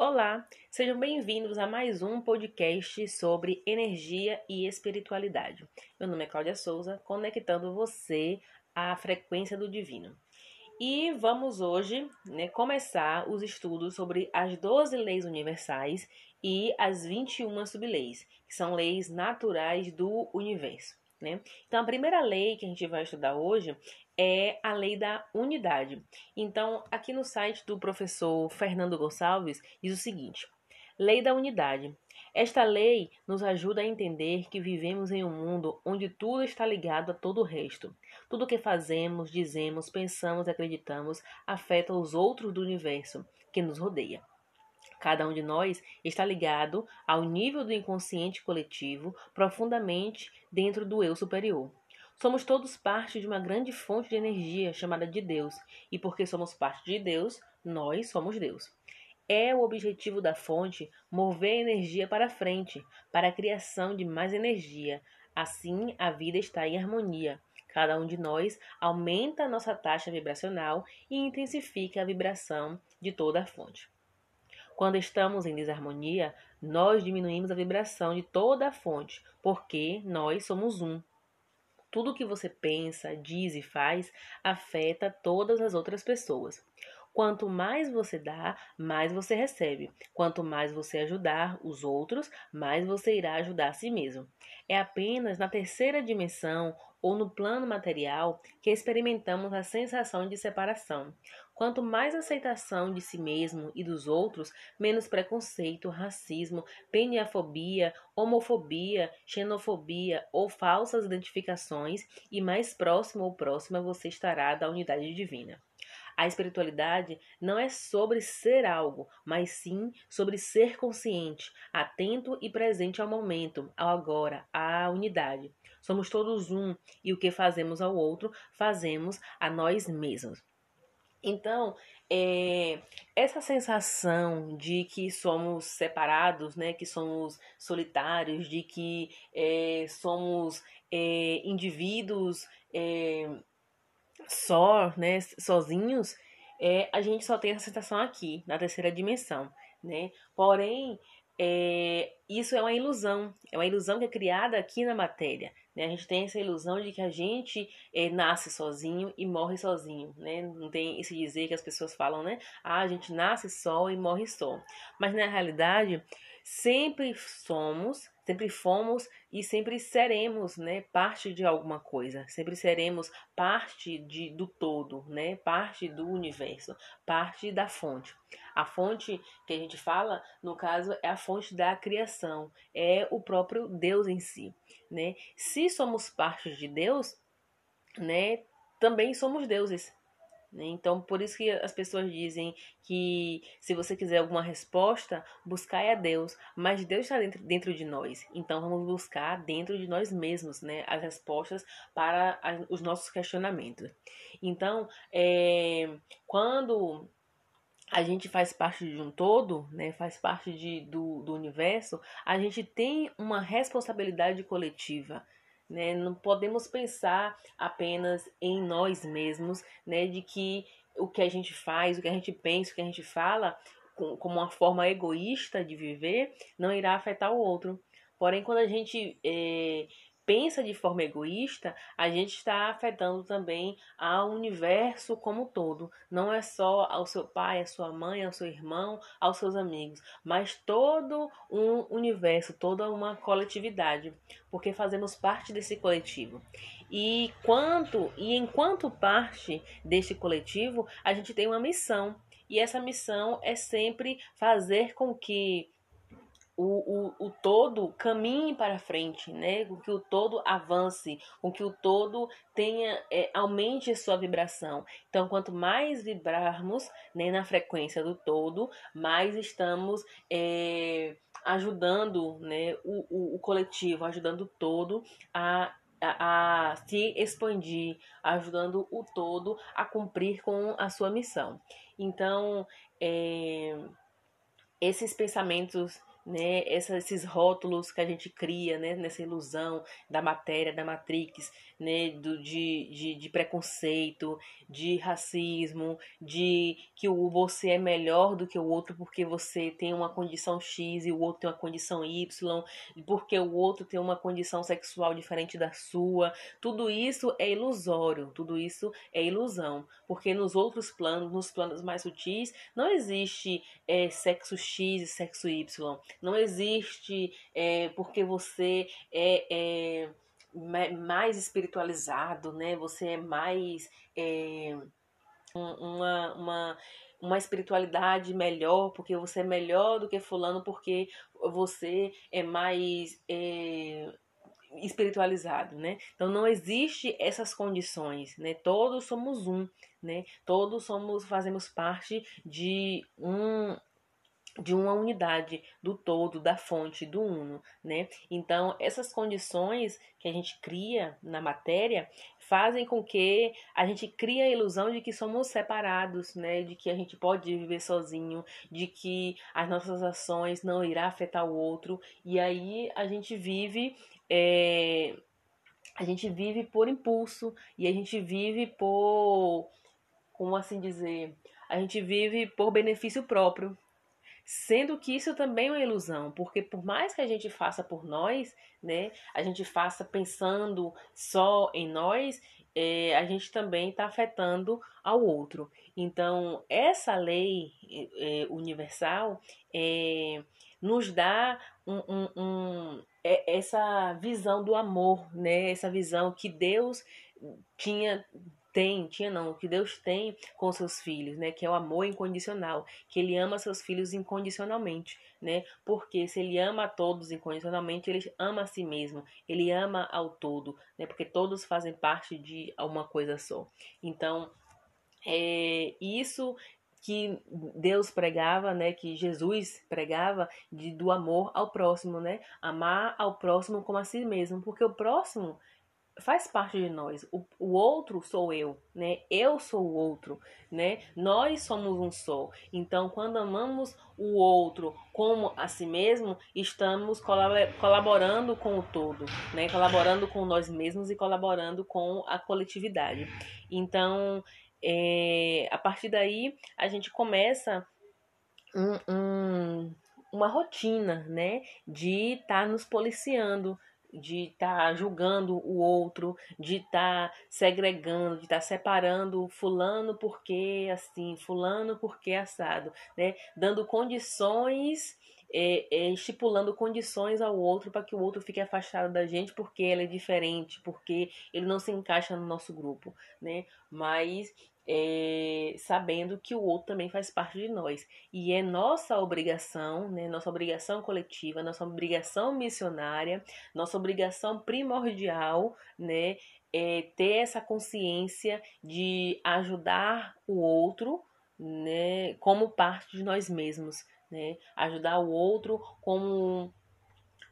Olá, sejam bem-vindos a mais um podcast sobre energia e espiritualidade. Meu nome é Cláudia Souza, conectando você à frequência do divino. E vamos hoje né, começar os estudos sobre as 12 leis universais e as 21 subleis, que são leis naturais do universo. Né? Então, a primeira lei que a gente vai estudar hoje é a lei da unidade. Então, aqui no site do professor Fernando Gonçalves diz o seguinte: Lei da unidade. Esta lei nos ajuda a entender que vivemos em um mundo onde tudo está ligado a todo o resto. Tudo o que fazemos, dizemos, pensamos e acreditamos afeta os outros do universo que nos rodeia. Cada um de nós está ligado ao nível do inconsciente coletivo profundamente dentro do eu superior. Somos todos parte de uma grande fonte de energia chamada de Deus, e porque somos parte de Deus, nós somos Deus. É o objetivo da fonte mover a energia para frente, para a criação de mais energia. Assim, a vida está em harmonia. Cada um de nós aumenta a nossa taxa vibracional e intensifica a vibração de toda a fonte. Quando estamos em desarmonia, nós diminuímos a vibração de toda a fonte, porque nós somos um. Tudo que você pensa, diz e faz afeta todas as outras pessoas. Quanto mais você dá, mais você recebe. Quanto mais você ajudar os outros, mais você irá ajudar a si mesmo. É apenas na terceira dimensão ou no plano material que experimentamos a sensação de separação. Quanto mais aceitação de si mesmo e dos outros, menos preconceito, racismo, peniafobia, homofobia, xenofobia ou falsas identificações, e mais próximo ou próxima você estará da unidade divina. A espiritualidade não é sobre ser algo, mas sim sobre ser consciente, atento e presente ao momento, ao agora, à unidade. Somos todos um e o que fazemos ao outro, fazemos a nós mesmos. Então, é, essa sensação de que somos separados, né, que somos solitários, de que é, somos é, indivíduos só, né, sozinhos, a gente só tem essa sensação aqui, na terceira dimensão, né? Porém, isso é uma ilusão, é uma ilusão que é criada aqui na matéria. Né? A gente tem essa ilusão de que a gente é, nasce sozinho e morre sozinho. Né? Não tem esse dizer que as pessoas falam, né? Ah, a gente nasce só e morre só. Mas na realidade, sempre somos sempre fomos e sempre seremos, né, parte de alguma coisa, sempre seremos parte de, do todo, né, parte do universo, parte da fonte. A fonte que a gente fala, no caso, é a fonte da criação, é o próprio Deus em si, né? Se somos parte de Deus, né, também somos deuses, né? Então, por isso que as pessoas dizem que se você quiser alguma resposta, buscai a Deus. Mas Deus está dentro, dentro de nós. Então, vamos buscar dentro de nós mesmos né, as respostas para os nossos questionamentos. Então, é, quando a gente faz parte de um todo, né, faz parte de, do, do universo, a gente tem uma responsabilidade coletiva. Né? Não podemos pensar apenas em nós mesmos, né? De que o que a gente faz, o que a gente pensa, o que a gente fala, como uma forma egoísta de viver, não irá afetar o outro. Porém, quando a gente é, pensa de forma egoísta, a gente está afetando também ao universo como um todo. Não é só ao seu pai, à sua mãe, ao seu irmão, aos seus amigos, mas todo um universo, toda uma coletividade, porque fazemos parte desse coletivo. E quanto e enquanto parte deste coletivo, a gente tem uma missão. E essa missão é sempre fazer com que o, o, o todo caminhe para frente, né? Com que o todo avance, com que o todo tenha é, aumente sua vibração. Então, quanto mais vibrarmos né, na frequência do todo, mais estamos é, ajudando né, o, o, o coletivo, ajudando o todo a a, a, se expandir, ajudando o todo a cumprir com a sua missão. Então, é, esses pensamentos né? Essa, esses rótulos que a gente cria, né? Nessa ilusão da matéria, da matrix, né? Do, de, de, de preconceito, de racismo, de que o você é melhor do que o outro porque você tem uma condição X e o outro tem uma condição Y, porque o outro tem uma condição sexual diferente da sua. Tudo isso é ilusório, tudo isso é ilusão, porque nos outros planos, nos planos mais sutis, não existe é, sexo X e sexo Y. Não existe é, porque você é, é, mais espiritualizado, né? Você é mais é, uma, uma, uma espiritualidade melhor, porque você é melhor do que fulano, porque você é mais é, espiritualizado, né? Então não existe essas condições, né? Todos somos um, né? Todos somos fazemos parte de um de uma unidade do todo, da fonte, do uno, né? Então, essas condições que a gente cria na matéria fazem com que a gente crie a ilusão de que somos separados, né? De que a gente pode viver sozinho, de que as nossas ações não irá afetar o outro, e aí a gente vive é, a gente vive por impulso e a gente vive por como assim dizer, a gente vive por benefício próprio, Sendo que isso também é uma ilusão, porque por mais que a gente faça por nós, né, a gente faça pensando só em nós, é, a gente também está afetando ao outro. Então, essa lei é, universal é, nos dá um, um, um, é, essa visão do amor, né? Essa visão que Deus tinha tem, tinha não, que Deus tem com seus filhos, né? Que é o amor incondicional, que ele ama seus filhos incondicionalmente, né? Porque se ele ama a todos incondicionalmente, ele ama a si mesmo, ele ama ao todo, né? Porque todos fazem parte de uma coisa só. Então, é isso que Deus pregava, né, que Jesus pregava de, do amor ao próximo, né? Amar ao próximo como a si mesmo, porque o próximo faz parte de nós. O, o outro sou eu, né? Eu sou o outro, né? Nós somos um só. Então, quando amamos o outro como a si mesmo, estamos colaborando com o todo, né? Colaborando com nós mesmos e colaborando com a coletividade. Então, é, a partir daí, a gente começa um, um, uma rotina, né? De estar tá nos policiando, de estar tá julgando o outro, de estar tá segregando, de estar tá separando fulano porque assim, fulano porque assado, né? Dando condições, é, é, estipulando condições ao outro para que o outro fique afastado da gente porque ele é diferente, porque ele não se encaixa no nosso grupo, né? Mas é, sabendo que o outro também faz parte de nós. E é nossa obrigação, né, nossa obrigação coletiva, nossa obrigação missionária, nossa obrigação primordial, né, é ter essa consciência de ajudar o outro, né, como parte de nós mesmos, né, ajudar o outro como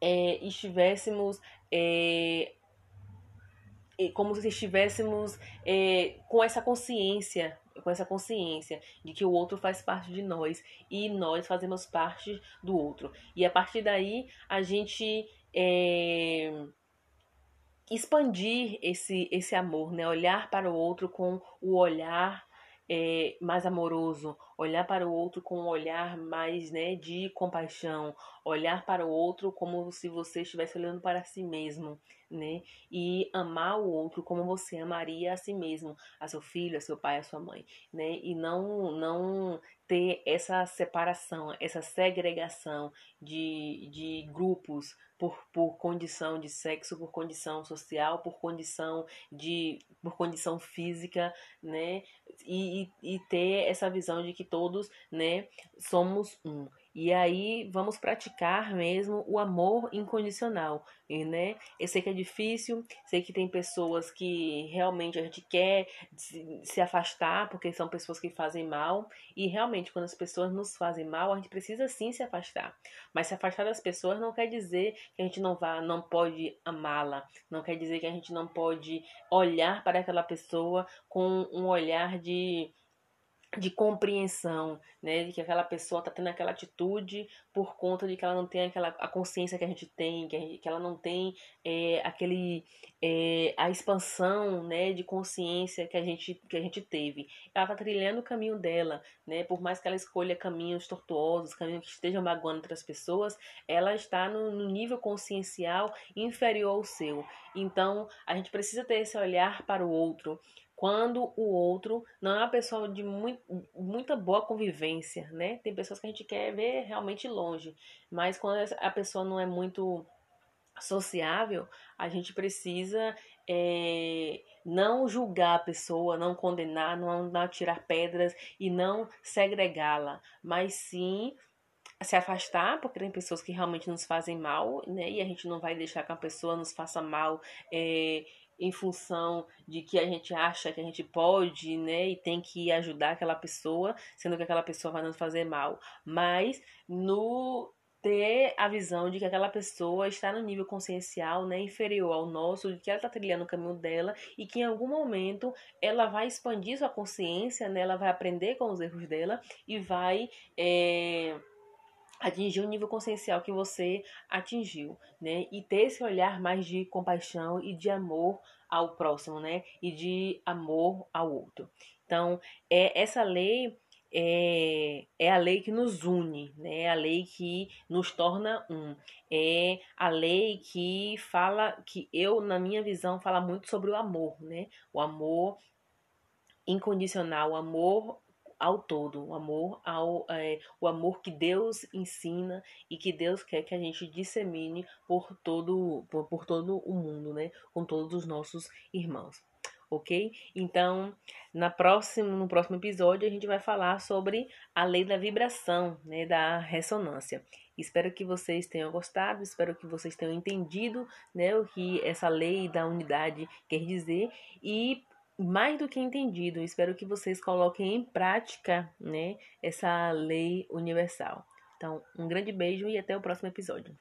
é, estivéssemos é, como se estivéssemos é, com essa consciência, com essa consciência de que o outro faz parte de nós e nós fazemos parte do outro. E a partir daí a gente é, expandir esse, esse amor, né? Olhar para o outro com o olhar é, mais amoroso, olhar para o outro com um olhar mais né, de compaixão, olhar para o outro como se você estivesse olhando para si mesmo, né? E amar o outro como você amaria a si mesmo, a seu filho, a seu pai, a sua mãe, né? E não não ter essa separação, essa segregação de, de grupos por, por condição de sexo, por condição social, por condição de por condição física, né? E, e, ter essa visão de que todos, né, somos um. E aí vamos praticar mesmo o amor incondicional, né? Eu sei que é difícil, sei que tem pessoas que realmente a gente quer se afastar porque são pessoas que fazem mal e realmente quando as pessoas nos fazem mal, a gente precisa sim se afastar. Mas se afastar das pessoas não quer dizer que a gente não vá, não pode amá-la, não quer dizer que a gente não pode olhar para aquela pessoa com um olhar de de compreensão, né, de que aquela pessoa está tendo aquela atitude por conta de que ela não tem aquela a consciência que a gente tem, que, gente, que ela não tem é, aquele é, a expansão, né, de consciência que a gente que a gente teve. Ela está trilhando o caminho dela, né, por mais que ela escolha caminhos tortuosos, caminhos que estejam magoando outras pessoas, ela está no, no nível consciencial inferior ao seu. Então, a gente precisa ter esse olhar para o outro quando o outro não é uma pessoa de muito, muita boa convivência, né? Tem pessoas que a gente quer ver realmente longe, mas quando a pessoa não é muito sociável, a gente precisa é, não julgar a pessoa, não condenar, não, não tirar pedras e não segregá-la, mas sim se afastar, porque tem pessoas que realmente nos fazem mal, né? E a gente não vai deixar que a pessoa nos faça mal. É, em função de que a gente acha que a gente pode, né, e tem que ajudar aquela pessoa, sendo que aquela pessoa vai nos fazer mal, mas no ter a visão de que aquela pessoa está no nível consciencial, né, inferior ao nosso, de que ela está trilhando o caminho dela e que em algum momento ela vai expandir sua consciência, né, ela vai aprender com os erros dela e vai é, atingir o nível consciencial que você atingiu, né? E ter esse olhar mais de compaixão e de amor ao próximo, né? E de amor ao outro. Então, é essa lei é, é a lei que nos une, né? É a lei que nos torna um. É a lei que fala, que eu, na minha visão, fala muito sobre o amor, né? O amor incondicional, o amor ao todo, o amor ao é, o amor que Deus ensina e que Deus quer que a gente dissemine por todo por, por todo o mundo, né, com todos os nossos irmãos. OK? Então, na próxima, no próximo episódio a gente vai falar sobre a lei da vibração, né, da ressonância. Espero que vocês tenham gostado, espero que vocês tenham entendido, né, o que essa lei da unidade quer dizer e mais do que entendido. Espero que vocês coloquem em prática, né, essa lei universal. Então, um grande beijo e até o próximo episódio.